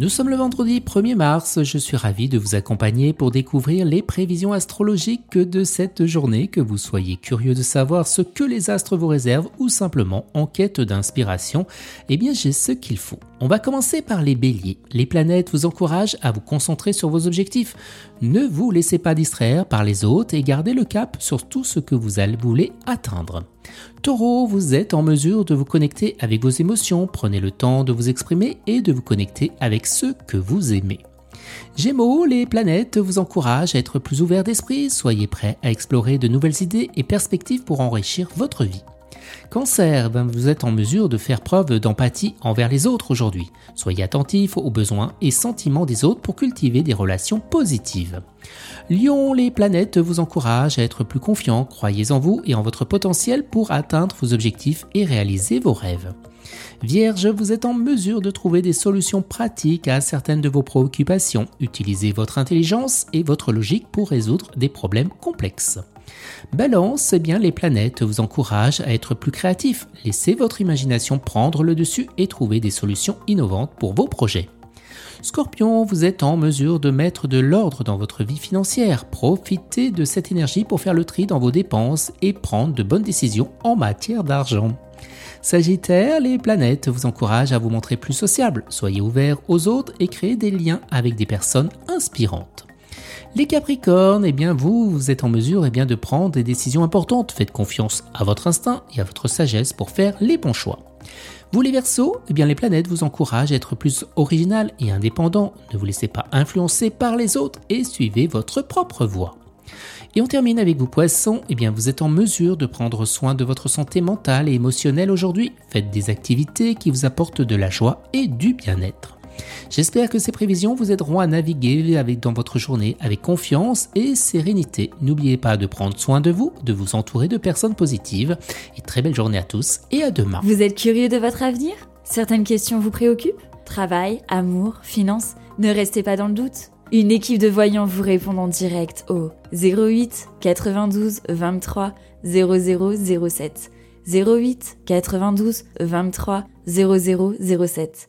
Nous sommes le vendredi 1er mars, je suis ravi de vous accompagner pour découvrir les prévisions astrologiques de cette journée, que vous soyez curieux de savoir ce que les astres vous réservent ou simplement en quête d'inspiration, eh bien j'ai ce qu'il faut. On va commencer par les béliers. Les planètes vous encouragent à vous concentrer sur vos objectifs. Ne vous laissez pas distraire par les autres et gardez le cap sur tout ce que vous voulez atteindre. Taureau, vous êtes en mesure de vous connecter avec vos émotions, prenez le temps de vous exprimer et de vous connecter avec ceux que vous aimez. Gémeaux, les planètes vous encouragent à être plus ouvert d'esprit, soyez prêts à explorer de nouvelles idées et perspectives pour enrichir votre vie. Cancer, ben, vous êtes en mesure de faire preuve d'empathie envers les autres aujourd'hui. Soyez attentif aux besoins et sentiments des autres pour cultiver des relations positives. Lion, les planètes vous encouragent à être plus confiant, croyez en vous et en votre potentiel pour atteindre vos objectifs et réaliser vos rêves. Vierge, vous êtes en mesure de trouver des solutions pratiques à certaines de vos préoccupations. Utilisez votre intelligence et votre logique pour résoudre des problèmes complexes. Balance, bien les planètes vous encouragent à être plus créatif. Laissez votre imagination prendre le dessus et trouver des solutions innovantes pour vos projets. Scorpion, vous êtes en mesure de mettre de l'ordre dans votre vie financière. Profitez de cette énergie pour faire le tri dans vos dépenses et prendre de bonnes décisions en matière d'argent. Sagittaire, les planètes vous encouragent à vous montrer plus sociable. Soyez ouvert aux autres et créez des liens avec des personnes inspirantes. Les Capricornes, eh bien vous, vous êtes en mesure eh bien, de prendre des décisions importantes. Faites confiance à votre instinct et à votre sagesse pour faire les bons choix. Vous les Verseaux, eh bien les planètes vous encouragent à être plus original et indépendant. Ne vous laissez pas influencer par les autres et suivez votre propre voie. Et on termine avec vous poissons, eh bien vous êtes en mesure de prendre soin de votre santé mentale et émotionnelle aujourd'hui. Faites des activités qui vous apportent de la joie et du bien-être. J'espère que ces prévisions vous aideront à naviguer avec, dans votre journée avec confiance et sérénité. N'oubliez pas de prendre soin de vous, de vous entourer de personnes positives. Et très belle journée à tous et à demain. Vous êtes curieux de votre avenir? Certaines questions vous préoccupent? Travail, amour, finances? Ne restez pas dans le doute. Une équipe de voyants vous répond en direct au 08 92 23 0007. 08 92 23 0007.